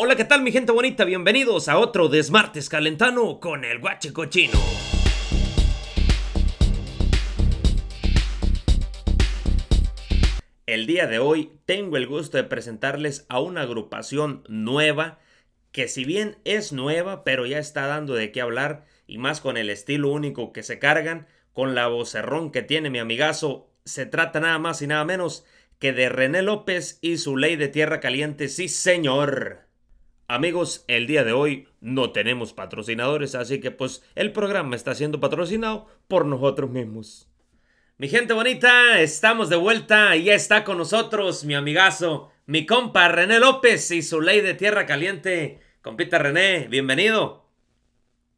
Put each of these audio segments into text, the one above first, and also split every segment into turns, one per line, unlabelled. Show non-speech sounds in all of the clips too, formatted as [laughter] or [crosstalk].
Hola, ¿qué tal mi gente bonita? Bienvenidos a otro Desmartes Calentano con el Guache Cochino. El día de hoy tengo el gusto de presentarles a una agrupación nueva que si bien es nueva, pero ya está dando de qué hablar y más con el estilo único que se cargan, con la vocerrón que tiene mi amigazo, se trata nada más y nada menos que de René López y su ley de tierra caliente, sí señor. Amigos, el día de hoy no tenemos patrocinadores, así que pues el programa está siendo patrocinado por nosotros mismos. Mi gente bonita, estamos de vuelta y ya está con nosotros mi amigazo, mi compa René López y su ley de tierra caliente. Compita René, bienvenido.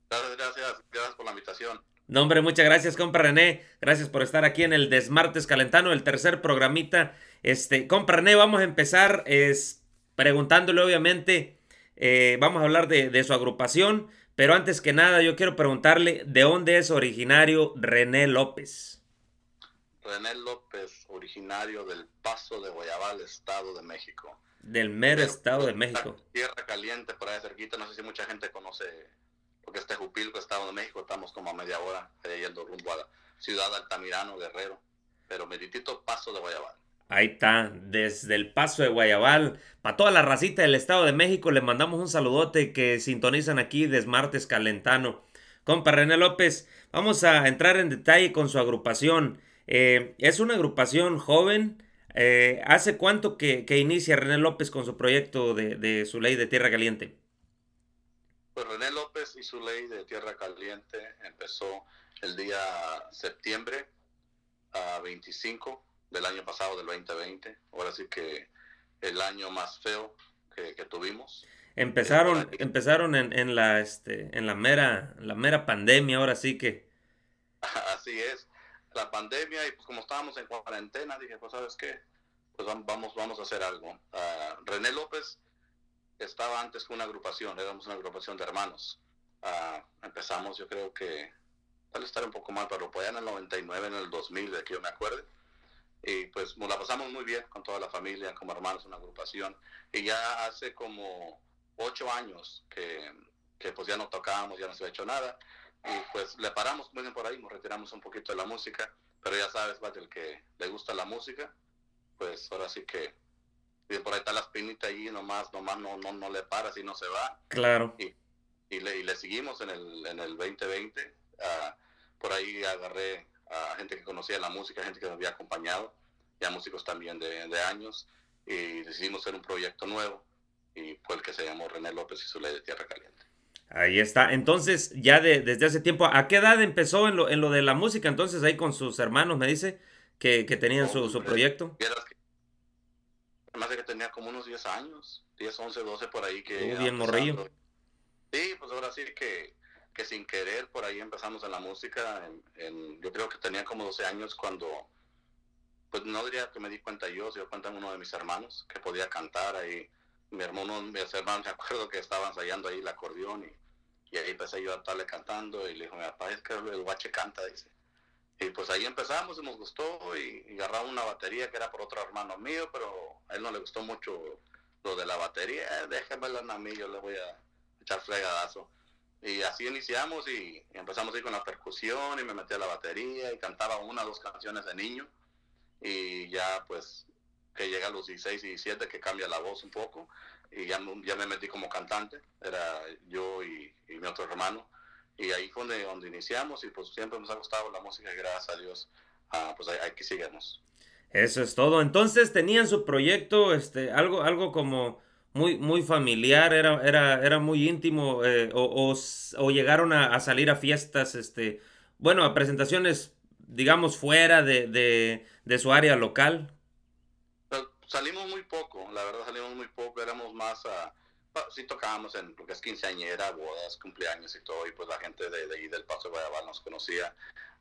Gracias, gracias, gracias por la invitación.
No, hombre, muchas gracias, compa René. Gracias por estar aquí en el Desmartes Calentano, el tercer programita. Este, compa René, vamos a empezar es, preguntándole, obviamente, eh, vamos a hablar de, su agrupación, pero antes que nada yo quiero preguntarle de dónde es originario René López.
René López, originario del Paso de Guayabal, Estado de México.
Del mero Estado de México.
Tierra caliente, por ahí cerquita, no sé si mucha gente conoce lo que es Tejupilco, Estado de México, estamos como a media hora yendo rumbo a la ciudad de Altamirano, Guerrero, pero meritito Paso de Guayabal.
Ahí está, desde el paso de Guayabal, para toda la racita del Estado de México, le mandamos un saludote que sintonizan aquí Desmartes Calentano. Compa René López, vamos a entrar en detalle con su agrupación. Eh, es una agrupación joven. Eh, ¿Hace cuánto que, inicia René López con su proyecto de, su ley de Tierra Caliente?
Pues René López y su ley de Tierra Caliente empezó el día septiembre a 25 del año pasado, del 2020. Ahora sí que el año más feo que, tuvimos.
Empezaron, empezaron en, en, la este, en la mera, la mera pandemia, ahora sí que. [laughs]
Así es. La pandemia, y pues como estábamos en cuarentena, dije, pues sabes qué, pues vamos, vamos a hacer algo. Ah, René López estaba antes con una agrupación, éramos una agrupación de hermanos. Ah, empezamos, yo creo que, tal estar un poco mal, pero pues en el 99, en el 2000, de que yo me acuerde y pues nos la pasamos muy bien con toda la familia, como hermanos, una agrupación. Y ya hace como ocho años que, que pues ya no tocábamos, ya no se ha hecho nada. Y pues le paramos, dicen por ahí, nos retiramos un poquito de la música. Pero ya sabes, va el que le gusta la música, pues ahora sí que por ahí está la espinita ahí, nomás, nomás no, no, no le paras y no se va.
Claro.
Y, y, le, y le seguimos en el, en el 2020. Ah, por ahí agarré a gente que conocía la música, gente que nos había acompañado, ya músicos también de, años, y decidimos hacer un proyecto nuevo, y fue el que se llamó René López y su ley de Tierra Caliente.
Ahí está. Entonces, ya de, desde hace tiempo, ¿a qué edad empezó en lo, en lo de la música? Entonces, ahí con sus hermanos, me dice, que, tenían su, su, proyecto.
Además de que tenía como unos 10 años, 10, 11, 12 por ahí que...
Uh, bien morrillo.
Sí, pues ahora sí que que sin querer por ahí empezamos en la música. Yo creo que tenía como 12 años cuando, pues no diría que me di cuenta yo, se dio cuenta uno de mis hermanos que podía cantar ahí. Mi hermano, mis hermanos, [laughs] me acuerdo que estaban ensayando ahí el acordeón y, y ahí empecé yo a estarle cantando y le dijo, mi papá, es que el guache canta, dice. Y pues ahí empezamos y nos gustó y, y agarramos una batería que era por otro hermano mío, pero a él no le gustó mucho lo de la batería. Eh, déjamela a mí, yo le voy a echar fregadazo. Y así iniciamos y, empezamos a ir con la percusión y me metí a la batería y cantaba una o dos canciones de niño. Y ya pues que llega a los 16 y 17 que cambia la voz un poco y ya, ya me metí como cantante. Era yo y, mi otro hermano. Y ahí fue donde, donde, iniciamos y pues siempre nos ha gustado la música y gracias a Dios ah, pues aquí seguimos.
Eso es todo. Entonces tenían su proyecto, este, algo, algo como muy, muy familiar, era, era, era muy íntimo, eh, o, o, llegaron a, salir a fiestas, este, bueno, a presentaciones, digamos, fuera de, de, de su área local.
Pues, salimos muy poco, la verdad salimos muy poco, éramos más a... Sí tocábamos en lo que es quinceañera, bodas, cumpleaños y todo, y pues la gente de, de ahí del Paso de Guayabal nos conocía.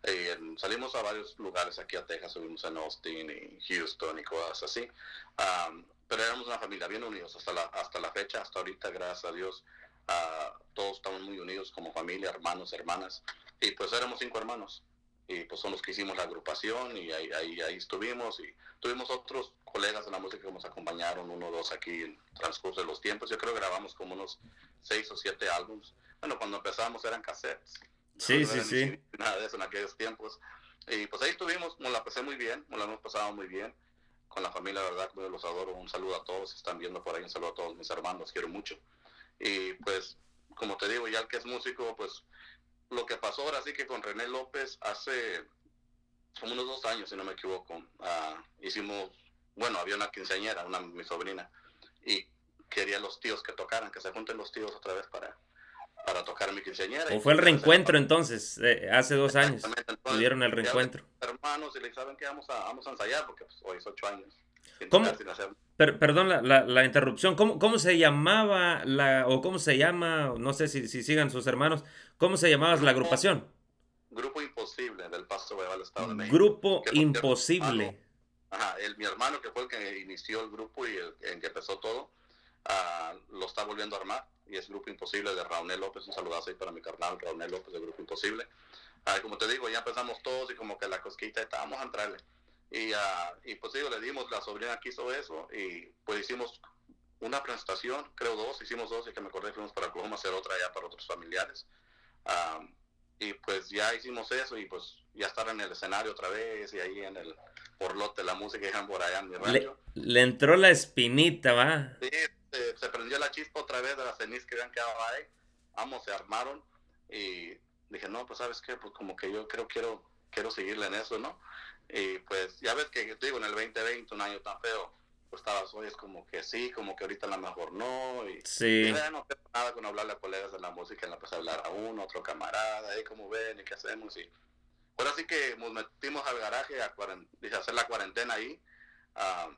Y salimos a varios lugares aquí a Texas, subimos en Austin y Houston y cosas así pero éramos una familia bien unidos hasta la, hasta la fecha, hasta ahorita, gracias a Dios, todos estamos muy unidos como familia, hermanos, hermanas, y pues éramos cinco hermanos. y pues son los que hicimos la agrupación y ahí, ahí, ahí estuvimos y tuvimos otros colegas de la música que nos acompañaron, uno o dos aquí en transcurso de los tiempos. Yo creo que grabamos como unos seis o siete álbumes. Bueno, cuando empezamos eran cassettes.
Sí, sí, sí.
Nada de eso en aquellos tiempos. Y pues ahí estuvimos, nos la pasé muy bien, nos la hemos pasado muy bien con la familia, la verdad, los adoro. Un saludo a todos, están viendo por ahí, un saludo a todos mis hermanos, quiero mucho. Y pues, como te digo, ya el que es músico, pues lo que pasó ahora sí que con René López hace como unos dos años, si no me equivoco, ah, hicimos, bueno, había una quinceañera, una mi sobrina, y quería los tíos que tocaran, que se junten los tíos otra vez para, para tocar mi quinceañera.
¿O fue el reencuentro entonces, eh, hace dos años? Tuvieron el reencuentro.
Hermanos, y le saben que vamos a, vamos a ensayar, porque pues, hoy es ocho años.
¿Cómo? perdón la, la, interrupción. ¿Cómo, ¿Cómo se llamaba la, o cómo se llama, no sé si, si sigan sus hermanos, cómo se llamaba la agrupación?
Grupo Imposible del Paso del Estado de México.
Grupo Imposible.
ajá, el, mi hermano que fue el que inició el grupo y el, en que empezó todo, uh, lo está volviendo a armar y es Grupo Imposible de Raúl López. Un saludazo ahí para mi carnal Raúl López de Grupo Imposible. Como te digo, ya empezamos todos y como que la cosquita está, vamos a entrarle. Y, uh, y pues digo, le dimos, la sobrina quiso eso y pues hicimos una presentación, creo dos, hicimos dos y que me acordé fuimos para Oklahoma a hacer otra ya para otros familiares. y pues ya hicimos eso y pues ya estar en el escenario otra vez y ahí en el porlote la música y por allá en mi rancho.
Le, entró la espinita, va.
Sí, se, prendió la chispa otra vez de la ceniz que habían quedado ahí. Vamos, se armaron y dije, no, pues sabes qué, pues como que yo creo quiero quiero seguirle en eso, ¿no? Y pues ya ves que digo, en el 2020, un año tan feo, pues estabas hoy es como que sí, como que ahorita a lo mejor no. Y,
sí.
ya no tengo nada con hablarle a colegas de la música, en la pues hablar a uno, otro camarada, ahí como ven y qué hacemos. Y ahora sí que nos metimos al garaje a, hacer la cuarentena ahí, uh,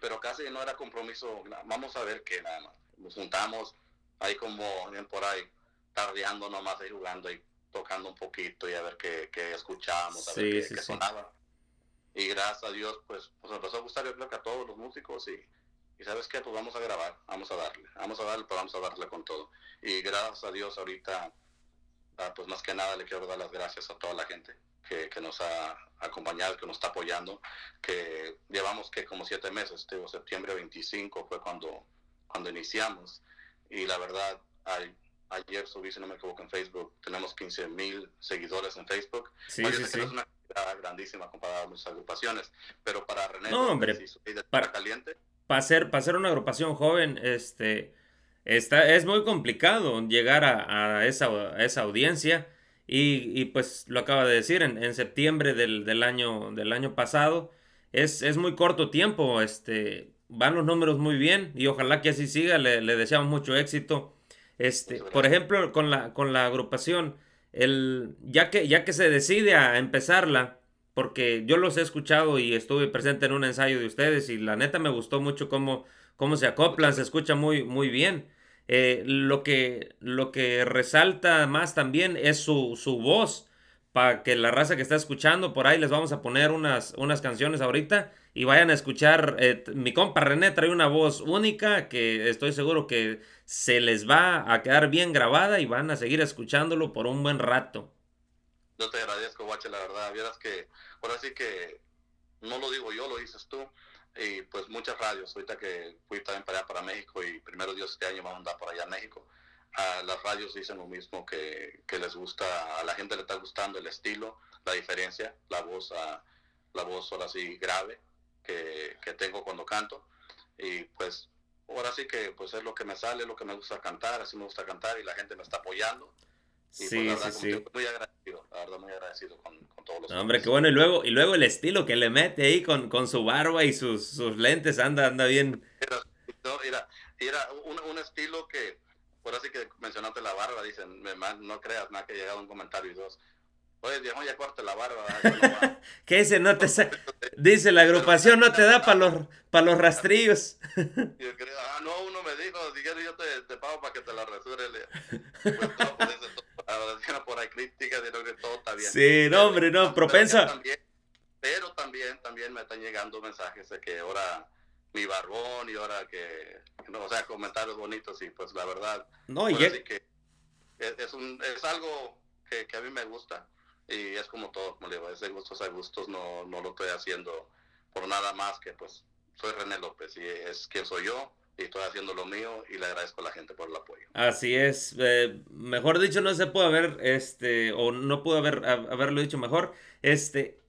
pero casi no era compromiso, vamos a ver qué nada más. Nos juntamos ahí como bien por ahí, tardeando nomás ahí jugando y tocando un poquito y a ver qué, qué escuchábamos, a ver qué, sonaba. Y gracias a Dios, pues, pues empezó a gustar yo creo que a todos los músicos y, y sabes qué, pues vamos a grabar, vamos a darle, vamos a darle, pero vamos a darle con todo. Y gracias a Dios ahorita, ah, pues más que nada le quiero dar las gracias a toda la gente que, que nos ha acompañado, que nos está apoyando, que llevamos que como siete meses, digo, septiembre 25 fue cuando, cuando iniciamos y la verdad hay ayer subí, si no me equivoco, en Facebook, tenemos 15 mil seguidores en Facebook.
Sí, sí, sí.
es una grandísima comparada a muchas agrupaciones, pero para René,
no, hombre,
para, caliente.
Para ser, para ser una agrupación joven, este, está, es muy complicado llegar a, a, esa, a esa, audiencia. Y, y, pues lo acaba de decir, en, en septiembre del, del, año, del año pasado, es, es muy corto tiempo, este, van los números muy bien y ojalá que así siga, le, le deseamos mucho éxito este, por ejemplo, con la, con la agrupación, el, ya, que, ya que se decide a empezarla, porque yo los he escuchado y estuve presente en un ensayo de ustedes y la neta me gustó mucho cómo, cómo se acoplan, se escucha muy, muy bien. Eh, lo, que, lo que resalta más también es su, su voz para que la raza que está escuchando, por ahí les vamos a poner unas, unas canciones ahorita y vayan a escuchar. Eh, mi compa René trae una voz única que estoy seguro que se les va a quedar bien grabada y van a seguir escuchándolo por un buen rato.
Yo te agradezco, Guache, la verdad. Vieras que ahora sí que no lo digo yo, lo dices tú. Y pues muchas radios, ahorita que fui también para allá, para México, y primero Dios este año vamos a andar por allá a México las radios dicen lo mismo que, que, les gusta, a la gente le está gustando el estilo, la diferencia, la voz, la voz ahora sí grave que, que, tengo cuando canto. Y pues ahora sí que pues es lo que me sale, lo que me gusta cantar, así me gusta cantar y la gente me está apoyando. Y
sí,
pues,
sí, sí.
Muy agradecido, la verdad, muy agradecido con, con todos los.
hombre, qué bueno. Y luego, y luego el estilo que le mete ahí con, con su barba y sus, sus lentes, anda, anda bien.
Era, era, un, un estilo que, por así que mencionaste la barba, dicen, no creas nada que llegado un comentario y dos. Oye, viejo, ya corte la barba. [laughs]
¿Qué dice? No te dice la agrupación no te da para los, para los rastrillos. [laughs]
yo creo, ah, no, uno me dijo, si quieres yo te, te pago para que te la resure. Pues todo, pues, todo, por ahí críticas, sino que todo está bien.
Sí, no, hombre, no, propensa.
pero también, también me están llegando mensajes de que ahora mi barbón y ahora que, no, o sea, comentarios bonitos y pues la verdad,
no, y
es, que es, un, es algo que, que, a mí me gusta Y es como todo, como le digo, es de gustos a gustos, no, no lo estoy haciendo por nada más que pues soy René López y es quien soy yo y estoy haciendo lo mío y le agradezco a la gente por el apoyo.
Así es, eh, mejor dicho no se puede haber, este, o no pudo haber, haberlo dicho mejor, este,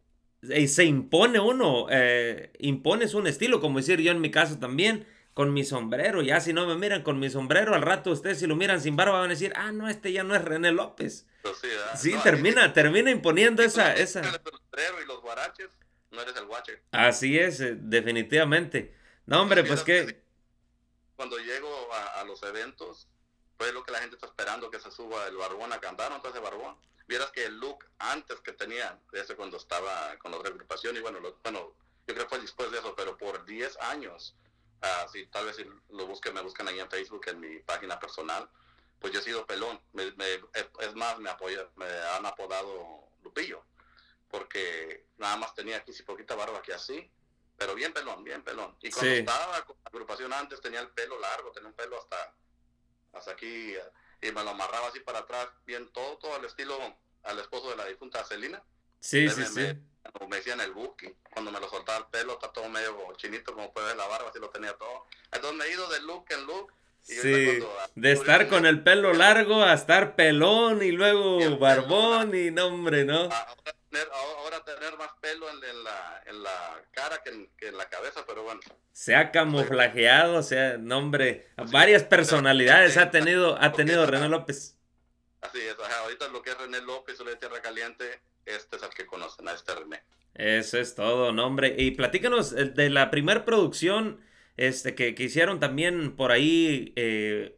y se impone uno, eh, impones un estilo, como decir yo en mi caso también, con mi sombrero, ya si no me miran con mi sombrero, al rato ustedes si lo miran sin barba van a decir, ah, no, este ya no es René López.
Pues
sí, termina, [laughs] termina imponiendo esa... esa...
y los guaraches, no eres el guache.
Así es, eh, definitivamente. No, hombre, pues que...
Cuando llego a, los eventos, pues lo que la gente está esperando, que se suba el barbón a cantar, ¿no? ese barbón. Vieras que el look antes que tenía, ese cuando estaba con la agrupación, y bueno, bueno, yo creo que fue después de eso, pero por 10 años, así tal vez si lo busquen, me buscan ahí en Facebook, en mi página personal, pues yo he sido pelón. es más, me, apoya, me han apodado Lupillo porque nada más tenía aquí si poquita barba que así, pero bien pelón, bien pelón. Y cuando estaba con la agrupación antes tenía el pelo largo, tenía un pelo hasta, hasta aquí y me lo amarraba así para atrás, bien todo, todo al estilo al esposo de la difunta Celina.
Sí, sí, sí.
Me, me decían el buki, cuando me lo soltaba el pelo, está todo medio chinito, como puede ver la barba, así lo tenía todo. Entonces me he ido de look en look.
sí, de estar con el pelo largo a estar pelón y luego barbón y nombre, ¿no?
ahora tener más pelo en, la, en la, cara que en, la cabeza, pero bueno.
Se ha camuflajeado, o sea, nombre, varias personalidades ha tenido, ha tenido René López.
Así es, ahorita lo que es René López o de Tierra Caliente, este es el que conocen, a este René.
Eso es todo, nombre. Y platícanos eh, de la primera producción este, que, que, hicieron también por ahí, eh,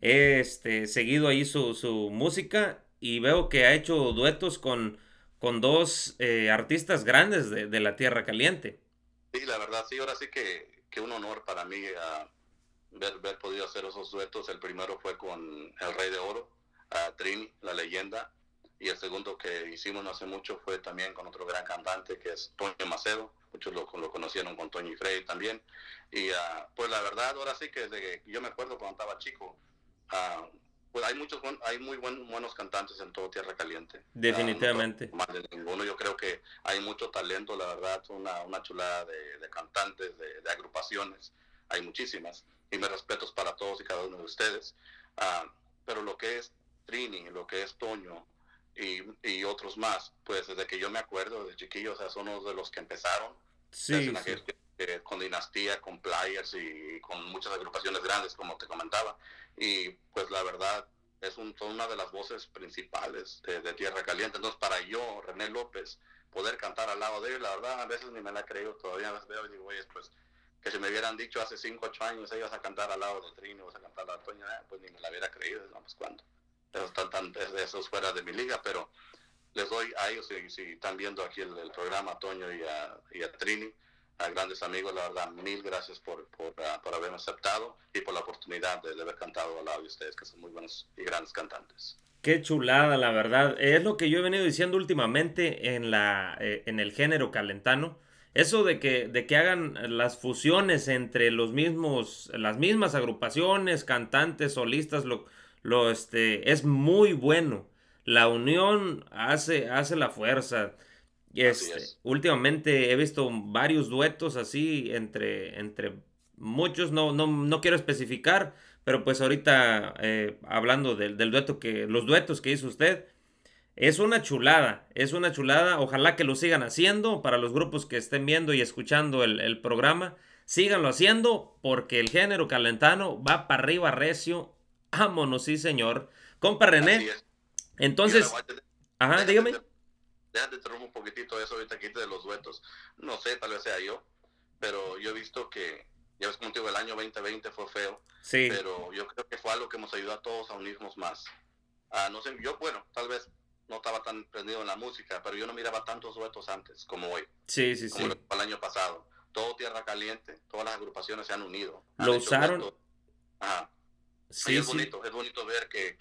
este, seguido ahí su, su música y veo que ha hecho duetos con con dos eh, artistas grandes de, la Tierra Caliente.
Sí, la verdad, sí, ahora sí que, que un honor para mí uh, ver, ver, podido hacer esos duetos. El primero fue con El Rey de Oro, uh, Trini, la leyenda, y el segundo que hicimos no hace mucho fue también con otro gran cantante que es Toño Macedo. Muchos lo, lo conocieron con Toño y Frey también. Y uh, pues la verdad, ahora sí que desde que yo me acuerdo cuando estaba chico, pues hay muchos hay muy buenos cantantes en todo Tierra Caliente.
Definitivamente.
más de ninguno. Yo creo que hay mucho talento, la verdad, una, una chulada de, cantantes, de, agrupaciones. Hay muchísimas. Y me respetos para todos y cada uno de ustedes. Ah, pero lo que es Trini, lo que es Toño y, y, otros más, pues desde que yo me acuerdo de chiquillos, o sea, son unos de los que empezaron.
Sí,
con Dinastía, con Players y con muchas agrupaciones grandes, como te comentaba y pues la verdad es un, son una de las voces principales de, Tierra Caliente. Entonces, para yo, René López, poder cantar al lado de él, la verdad, a veces ni me la he creído, todavía las veo y digo, oye, pues que si me hubieran dicho hace 5, 8 años, ellos a cantar al lado de Trino, vas a cantar a Toña, eh, pues ni me la hubiera creído, no, pues cuando. Eso, están tan, eso es fuera de mi liga, pero les doy a ellos, si, si están viendo aquí el, programa, a Toño y a, y a Trini, a grandes amigos, la verdad, mil gracias por, por, ah, haberme aceptado y por la oportunidad de, haber cantado al lado de ustedes, que son muy buenos y grandes cantantes.
Qué chulada, la verdad. Es lo que yo he venido diciendo últimamente en, la, eh, en el género calentano. Eso de que, de que hagan las fusiones entre los mismos, las mismas agrupaciones, cantantes, solistas, lo, lo, este, es muy bueno. La unión hace, hace la fuerza. Este, últimamente he visto varios duetos así entre, entre muchos, no, no, no quiero especificar, pero pues ahorita eh, hablando del, dueto que, los duetos que hizo usted, es una chulada, es una chulada, ojalá que lo sigan haciendo para los grupos que estén viendo y escuchando el, programa, síganlo haciendo porque el género calentano va para arriba recio, vámonos, sí señor. Compa René, entonces, ajá, dígame
déjate interrumpir un poquitito eso ahorita que de los duetos. No sé, tal vez sea yo, pero yo he visto que, ya ves como te digo, el año 2020 fue feo,
sí.
pero yo creo que fue algo que nos ayudó a todos a unirnos más. Ah, no sé, yo, bueno, tal vez no estaba tan prendido en la música, pero yo no miraba tantos duetos antes como hoy.
Sí, sí,
como
sí.
el año pasado. Todo Tierra Caliente, todas las agrupaciones se han unido.
Lo usaron.
Ajá Sí, es bonito, es bonito ver que,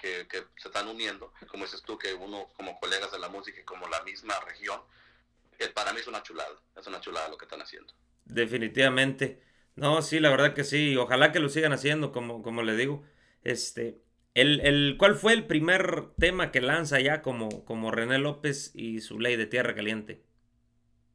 se están uniendo, como dices tú, que uno como colegas de la música y como la misma región, que para mí es una chulada, es una chulada lo que están haciendo.
Definitivamente. No, sí, la verdad que sí, ojalá que lo sigan haciendo, como, como le digo. Este, El, el, ¿Cuál fue el primer tema que lanza ya como, como René López y su ley de Tierra Caliente?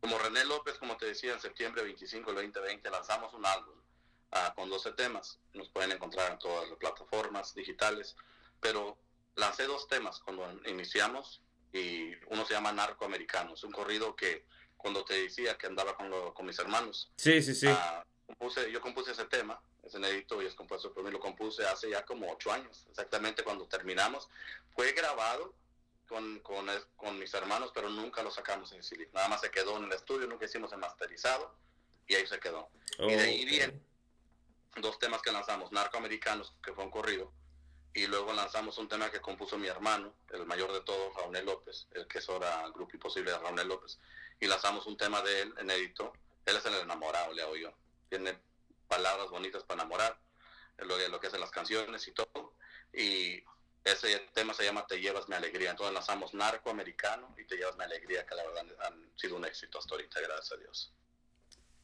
Como René López, como te decía, en septiembre 25 del 2020 lanzamos un álbum uh, con 12 temas. Nos pueden encontrar en todas las plataformas digitales. Pero lancé dos temas cuando iniciamos y uno se llama Narco Americano. Es un corrido que cuando te decía que andaba con, lo, con mis hermanos.
Sí, sí, sí.
Uh, compuse, yo compuse ese tema es inédito y es compuesto por mí, lo compuse hace ya como ocho años, exactamente cuando terminamos. Fue grabado con, con, con mis hermanos, pero nunca lo sacamos en CD. Nada más se quedó en el estudio, nunca hicimos el masterizado y ahí se quedó. y de ahí vienen dos temas que lanzamos, Narcoamericanos, que fue un corrido, y luego lanzamos un tema que compuso mi hermano, el mayor de todos, Raúl López, el que es ahora grupo imposible de Raúl López, y lanzamos un tema de él, inédito. Él es el enamorado, le hago yo. Tiene palabras bonitas para enamorar, lo, que hacen las canciones y todo. Y ese tema se llama Te llevas mi alegría. Entonces lanzamos Narco Americano y Te llevas mi alegría, que la verdad han sido un éxito hasta ahorita, gracias a Dios.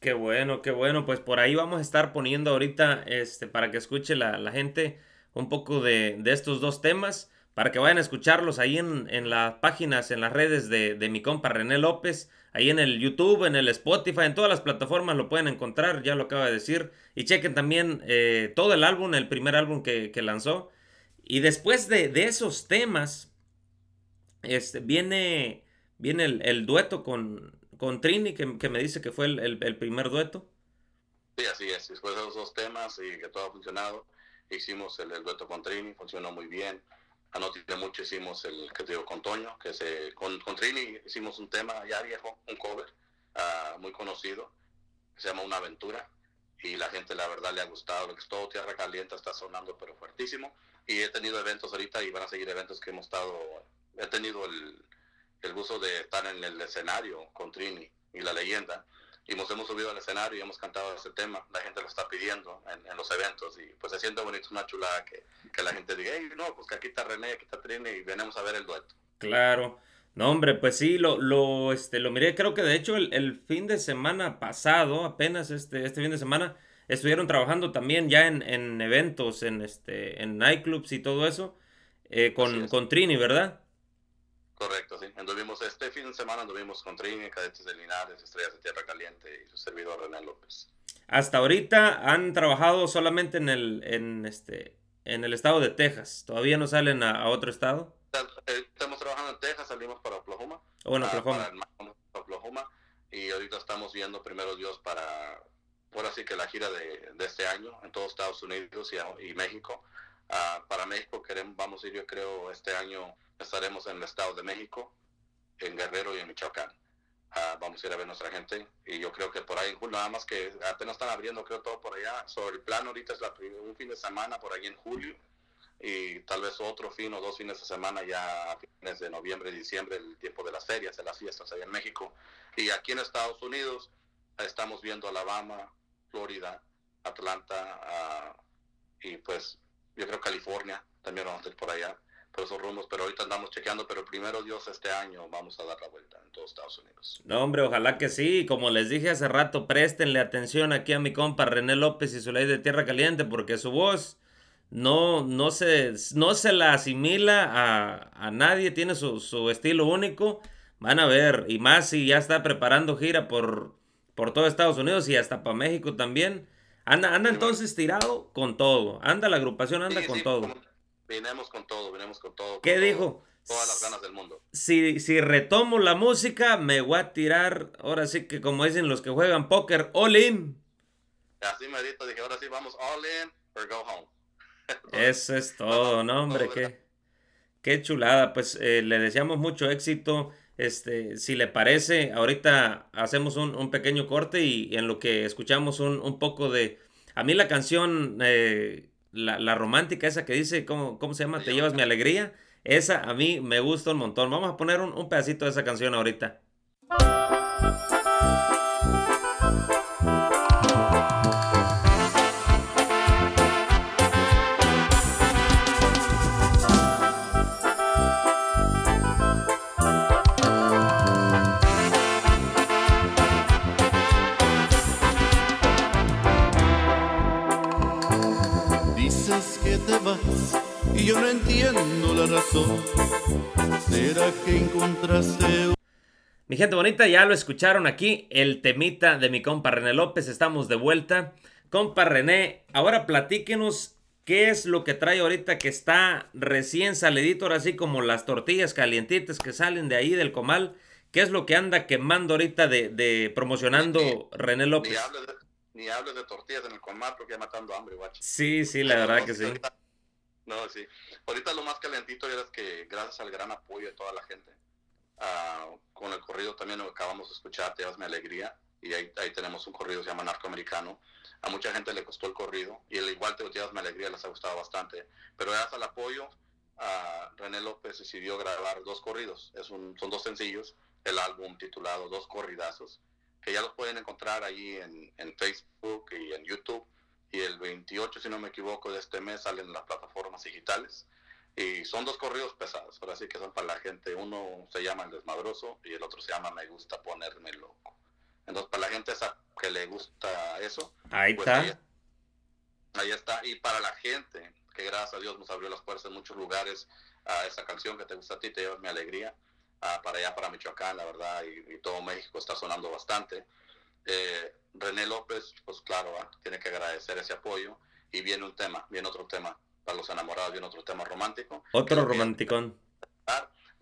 Qué bueno, qué bueno. Pues por ahí vamos a estar poniendo ahorita, este, para que escuche la, gente un poco de, de, estos dos temas, para que vayan a escucharlos ahí en, en las páginas, en las redes de, de mi compa René López ahí en el YouTube, en el Spotify, en todas las plataformas lo pueden encontrar, ya lo acaba de decir. Y chequen también eh, todo el álbum, el primer álbum que, lanzó. Y después de, de, esos temas, este, viene, viene el dueto con, con Trini, que, que, me dice que fue el, el, el, primer dueto.
Sí, así es. Después de esos dos temas y que todo ha funcionado, hicimos el, dueto con Trini, funcionó muy bien anoche mucho hicimos el que te digo con Toño, que se, con, con Trini hicimos un tema ya viejo, un cover uh, muy conocido, que se llama Una Aventura, y la gente la verdad le ha gustado, lo que es todo Tierra Caliente está sonando pero fuertísimo, y he tenido eventos ahorita y van a seguir eventos que hemos estado, he tenido el, el gusto de estar en el escenario con Trini y la leyenda, y nos hemos subido al escenario y hemos cantado ese tema. La gente lo está pidiendo en, en los eventos y pues se siente bonito, una chulada que, que, la gente diga, hey, no, pues que aquí está René, aquí está Trini y venimos a ver el dueto.
Claro. No, hombre, pues sí, lo, lo, este, lo miré, creo que de hecho el, el, fin de semana pasado, apenas este, este fin de semana, estuvieron trabajando también ya en, en eventos, en, este, en nightclubs y todo eso, eh, con, con Trini, ¿verdad?
Correcto, sí. Anduvimos este fin de semana, anduvimos con Trini, Cadetes de Linares, Estrellas de Tierra Caliente y su servidor René López.
Hasta ahorita han trabajado solamente en el, en este, en el estado de Texas. ¿Todavía no salen a, a otro estado?
Estamos trabajando en Texas, salimos para Oklahoma.
Bueno, Oklahoma.
Para, para Oklahoma. Y ahorita estamos viendo primero Dios para, por así que la gira de, de este año en todos Estados Unidos y, y México. Uh, para México queremos, vamos a ir yo creo este año estaremos en el Estado de México, en Guerrero y en Michoacán. Uh, vamos a ir a ver nuestra gente y yo creo que por ahí en julio, nada más que apenas están abriendo, creo todo por allá. Sobre el plan ahorita es la, un fin de semana por ahí en julio y tal vez otro fin o dos fines de semana ya a fines de noviembre diciembre, el tiempo de las ferias, de las fiestas allá en México. Y aquí en Estados Unidos estamos viendo Alabama, Florida, Atlanta uh, y pues yo creo California, también vamos a ir por allá, por esos rumos, pero ahorita andamos chequeando, pero primero Dios este año vamos a dar la vuelta en todos Estados Unidos.
No, hombre, ojalá que sí, como les dije hace rato, préstenle atención aquí a mi compa René López y su ley de Tierra Caliente, porque su voz no, no, se, no se la asimila a, a nadie, tiene su, su estilo único, van a ver, y más si ya está preparando gira por, por todo Estados Unidos y hasta para México también Anda, anda entonces tirado con todo. Anda la agrupación, anda sí, con sí, todo.
Vinemos con todo, vinemos con todo. Con
¿Qué
todo,
dijo?
Todas las ganas del mundo.
Si, si retomo la música, me voy a tirar, ahora sí que como dicen los que juegan póker, all in.
Así me dije, ahora sí vamos all in or go home. [laughs]
Eso es todo, no hombre, qué, qué chulada. Pues eh, le deseamos mucho éxito. Este, si le parece, ahorita hacemos un, un pequeño corte y, y, en lo que escuchamos un, un poco de... A mí la canción, eh, la, la, romántica, esa que dice, ¿cómo, cómo se llama? Te llevas mi alegría. Esa a mí me gusta un montón. Vamos a poner un, un pedacito de esa canción ahorita.
Que encontraste
mi gente bonita, ya lo escucharon aquí, el temita de mi compa René López, estamos de vuelta. Compa René, ahora platíquenos qué es lo que trae ahorita que está recién salidito, ahora sí como las tortillas calientitas que salen de ahí del comal. ¿Qué es lo que anda quemando ahorita de, promocionando René López?
Ni hables, de, tortillas en el comal porque ya matando hambre, guacho.
Sí, sí, la verdad que sí.
No, sí. Ahorita lo más calentito es que gracias al gran apoyo de toda la gente, ah, con el corrido también lo acabamos de escuchar, Te das mi alegría, y ahí, ahí tenemos un corrido que se llama Narcoamericano a mucha gente le costó el corrido y el igual te llevas mi alegría les ha gustado bastante. Pero gracias al apoyo, a René López decidió grabar dos corridos. Es un, son dos sencillos, el álbum titulado Dos Corridazos, que ya los pueden encontrar ahí en, en Facebook y en YouTube. Y el 28, si no me equivoco, de este mes salen en las plataformas digitales. Y son dos corridos pesados, ahora sí que son para la gente. Uno se llama El Desmadroso y el otro se llama Me gusta ponerme loco. Entonces, para la gente esa que le gusta eso,
ahí pues está.
Ahí, está. Y para la gente que gracias a Dios nos abrió las puertas en muchos lugares a esa canción que te gusta a ti, te lleva mi alegría, para allá, para Michoacán, la verdad, y, todo México está sonando bastante. Eh, René López, pues claro, tiene que agradecer ese apoyo. Y viene un tema, viene otro tema para los enamorados, viene otro tema romántico.
Otro romanticón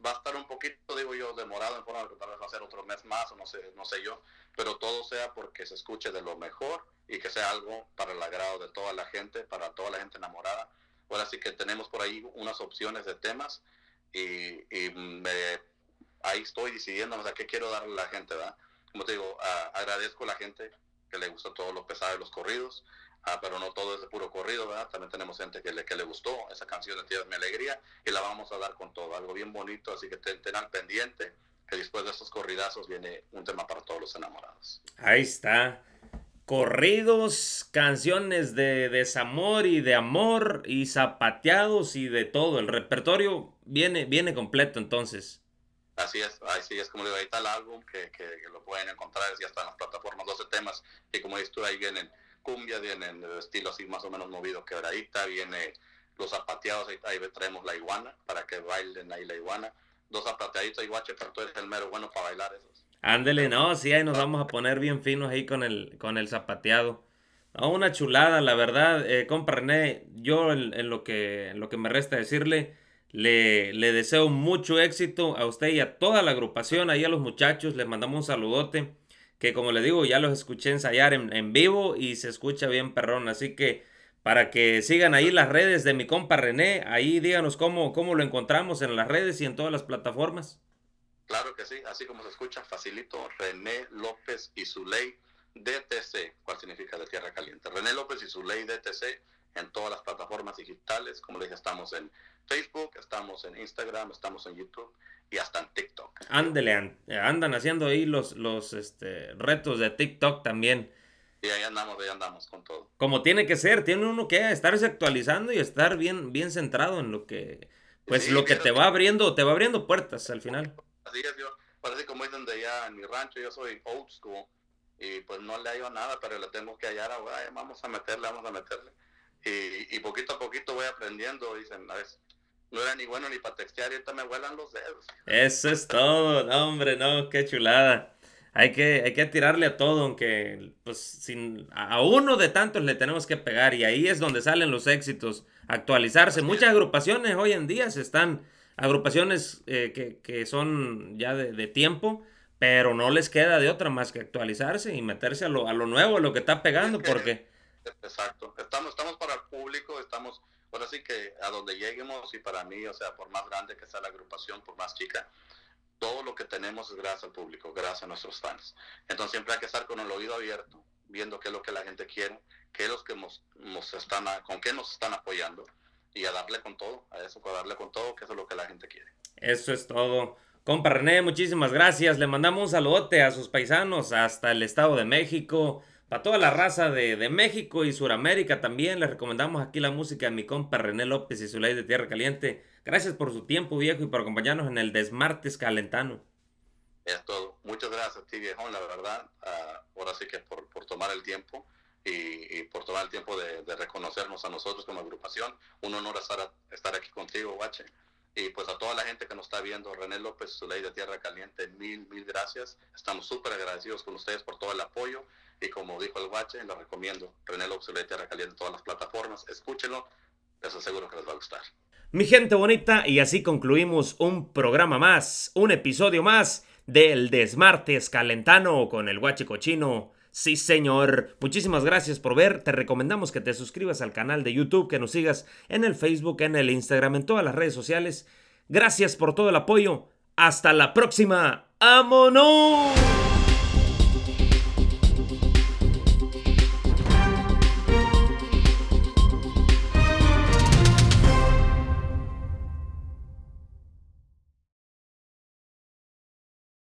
va a estar un poquito, digo yo, demorado en forma de que tal vez va a ser otro mes más o no sé, no sé yo, pero todo sea porque se escuche de lo mejor y que sea algo para el agrado de toda la gente, para toda la gente enamorada. Ahora sí que tenemos por ahí unas opciones de temas y, ahí estoy decidiendo, o sea, qué quiero darle a la gente, ¿verdad? Como te digo, agradezco a la gente que le gusta todo lo pesado de los corridos, Ah, pero no todo es de puro corrido, ¿verdad? También tenemos gente que le, que le gustó esa canción de Tierra mi alegría y la vamos a dar con todo, algo bien bonito, así que tengan pendiente que después de estos corridazos viene un tema para todos los enamorados.
Ahí está. Corridos, canciones de desamor y de amor y zapateados y de todo. El repertorio viene, viene completo entonces.
Así es, así es como digo, ahí está el álbum que, que, lo pueden encontrar, ya está en las plataformas, 12 temas, y como dices tú, ahí vienen cumbia, viene en el estilo así más o menos movido quebradita, viene los zapateados, ahí, traemos la iguana, para que bailen ahí la iguana, dos zapateaditos y guache, pero tú eres el mero bueno para bailar esos.
Ándele, no, sí, ahí nos vamos a poner bien finos ahí con el, con el zapateado. una chulada, la verdad, eh, compa René, yo en, lo que, en lo que me resta decirle, le, le deseo mucho éxito a usted y a toda la agrupación, ahí a los muchachos, les mandamos un saludote que como le digo, ya los escuché ensayar en, vivo y se escucha bien perrón. Así que para que sigan ahí las redes de mi compa René, ahí díganos cómo, cómo lo encontramos en las redes y en todas las plataformas.
Claro que sí, así como se escucha, facilito, René López y su ley DTC, ¿cuál significa de Tierra Caliente? René López y su ley DTC en todas las plataformas digitales, como le dije, estamos en Facebook, estamos en Instagram, estamos en YouTube y hasta en TikTok.
Ándele, andan haciendo ahí los, los este, retos de TikTok también.
Y ahí andamos, ahí andamos con todo.
Como tiene que ser, tiene uno que estarse actualizando y estar bien, bien centrado en lo que, pues lo que te va abriendo, te va abriendo puertas al final.
Así es, yo, parece como dicen de allá en mi rancho, yo soy old school y pues no le hallo nada, pero le tengo que hallar, vamos a meterle, vamos a meterle. Y, y poquito a poquito voy aprendiendo, dicen, a veces, no era ni bueno ni para textear y ahorita me vuelan los dedos.
Eso es todo, no, hombre, no, qué chulada. Hay que, hay que tirarle a todo, aunque pues sin, a uno de tantos le tenemos que pegar y ahí es donde salen los éxitos, actualizarse. Muchas agrupaciones hoy en día se están, agrupaciones eh, que, que, son ya de, de, tiempo, pero no les queda de otra más que actualizarse y meterse a lo, a lo nuevo, a lo que está pegando, porque...
Exacto, estamos, estamos para el público, estamos Ahora sí que a donde lleguemos y para mí, o sea, por más grande que sea la agrupación, por más chica, todo lo que tenemos es gracias al público, gracias a nuestros fans. Entonces siempre hay que estar con el oído abierto, viendo qué es lo que la gente quiere, qué es lo que nos, están, con qué nos están apoyando y a darle con todo, a eso, a darle con todo, que eso es lo que la gente quiere.
Eso es todo. Compa René, muchísimas gracias. Le mandamos un saludote a sus paisanos hasta el Estado de México, para toda la raza de, México y Suramérica también les recomendamos aquí la música de mi compa René López y su ley de Tierra Caliente. Gracias por su tiempo viejo y por acompañarnos en el Desmartes Calentano.
Es todo. Muchas gracias a ti la verdad. Uh, ahora sí que por, por tomar el tiempo. y, por todo el tiempo de, reconocernos a nosotros como agrupación. Un honor estar, estar aquí contigo, Guache. Y pues a toda la gente que nos está viendo, René López, su ley de Tierra Caliente, mil, mil gracias. Estamos súper agradecidos con ustedes por todo el apoyo. Y como dijo el Guache, lo recomiendo. René López, su ley de Tierra Caliente en todas las plataformas. Escúchenlo, les aseguro que les va a gustar.
Mi gente bonita, y así concluimos un programa más, un episodio más del Desmartes Calentano con el Guache Cochino. Sí, señor. Muchísimas gracias por ver. Te recomendamos que te suscribas al canal de YouTube, que nos sigas en el Facebook, en el Instagram, en todas las redes sociales. Gracias por todo el apoyo. Hasta la próxima. ¡Vámonos!